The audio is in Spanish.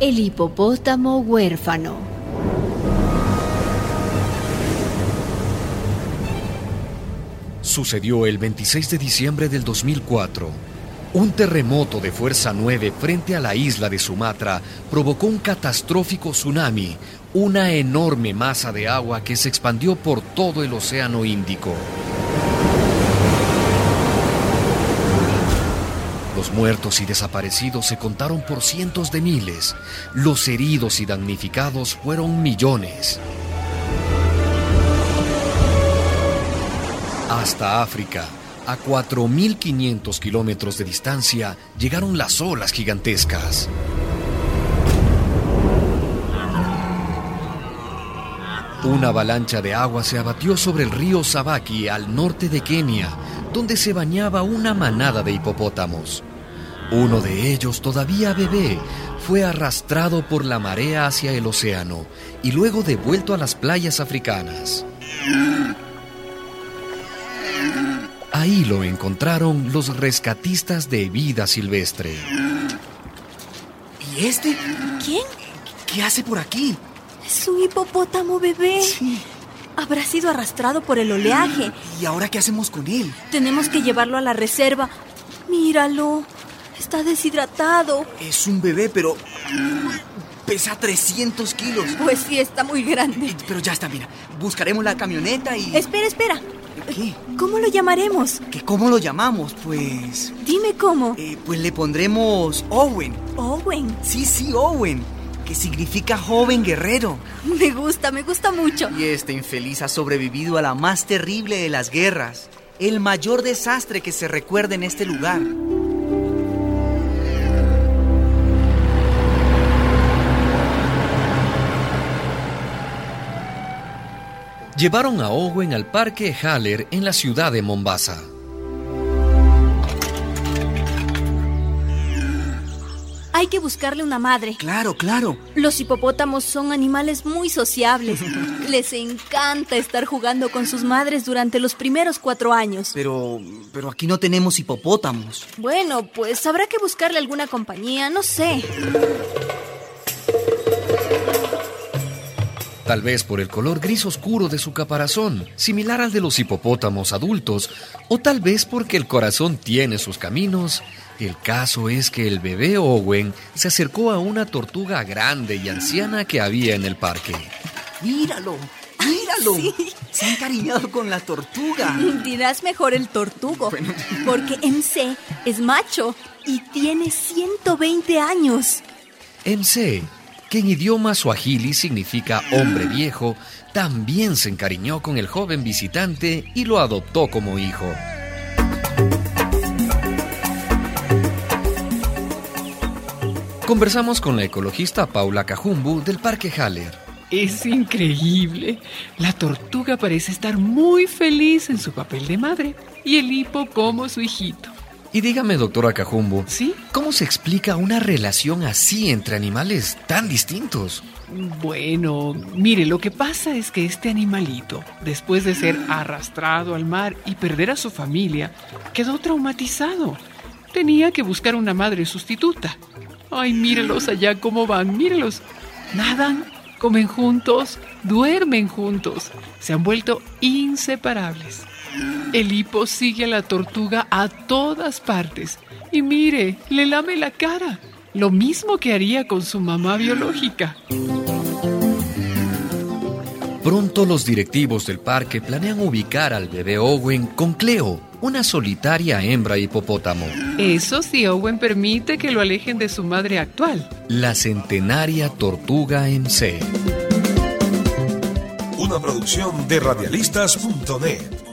El hipopótamo huérfano. Sucedió el 26 de diciembre del 2004. Un terremoto de fuerza 9 frente a la isla de Sumatra provocó un catastrófico tsunami, una enorme masa de agua que se expandió por todo el Océano Índico. Muertos y desaparecidos se contaron por cientos de miles. Los heridos y damnificados fueron millones. Hasta África, a 4.500 kilómetros de distancia, llegaron las olas gigantescas. Una avalancha de agua se abatió sobre el río Sabaki al norte de Kenia, donde se bañaba una manada de hipopótamos. Uno de ellos, todavía bebé, fue arrastrado por la marea hacia el océano y luego devuelto a las playas africanas. Ahí lo encontraron los rescatistas de vida silvestre. ¿Y este? ¿Quién? ¿Qué hace por aquí? Es un hipopótamo bebé. Sí. Habrá sido arrastrado por el oleaje. ¿Y ahora qué hacemos con él? Tenemos que llevarlo a la reserva. Míralo. Está deshidratado. Es un bebé, pero pesa 300 kilos. Pues sí, está muy grande. Pero ya está, mira. Buscaremos la camioneta y... Espera, espera. ¿Qué? ¿Cómo lo llamaremos? ¿Que ¿Cómo lo llamamos? Pues... Dime cómo. eh, pues le pondremos Owen. Owen. Sí, sí, Owen. Que significa joven guerrero. Me gusta, me gusta mucho. Y este infeliz ha sobrevivido a la más terrible de las guerras. El mayor desastre que se recuerda en este lugar. Llevaron a Owen al parque Haller en la ciudad de Mombasa. Hay que buscarle una madre. Claro, claro. Los hipopótamos son animales muy sociables. Les encanta estar jugando con sus madres durante los primeros cuatro años. Pero, pero aquí no tenemos hipopótamos. Bueno, pues habrá que buscarle alguna compañía, no sé. Tal vez por el color gris oscuro de su caparazón, similar al de los hipopótamos adultos, o tal vez porque el corazón tiene sus caminos. El caso es que el bebé Owen se acercó a una tortuga grande y anciana que había en el parque. Míralo, míralo. Se ha encariñado con la tortuga. Dirás mejor el tortugo, porque MC es macho y tiene 120 años. MC, que en idioma suajili significa hombre viejo, también se encariñó con el joven visitante y lo adoptó como hijo. Conversamos con la ecologista Paula Cajumbu del Parque Haller. Es increíble. La tortuga parece estar muy feliz en su papel de madre y el hipo como su hijito. Y dígame, doctora Cajumbu, ¿Sí? ¿cómo se explica una relación así entre animales tan distintos? Bueno, mire, lo que pasa es que este animalito, después de ser arrastrado al mar y perder a su familia, quedó traumatizado. Tenía que buscar una madre sustituta. Ay, mírelos allá cómo van, mírelos. Nadan, comen juntos, duermen juntos. Se han vuelto inseparables. El hipo sigue a la tortuga a todas partes. Y mire, le lame la cara. Lo mismo que haría con su mamá biológica. Pronto los directivos del parque planean ubicar al bebé Owen con Cleo, una solitaria hembra hipopótamo. Eso si Owen permite que lo alejen de su madre actual. La centenaria tortuga MC. Una producción de radialistas.net.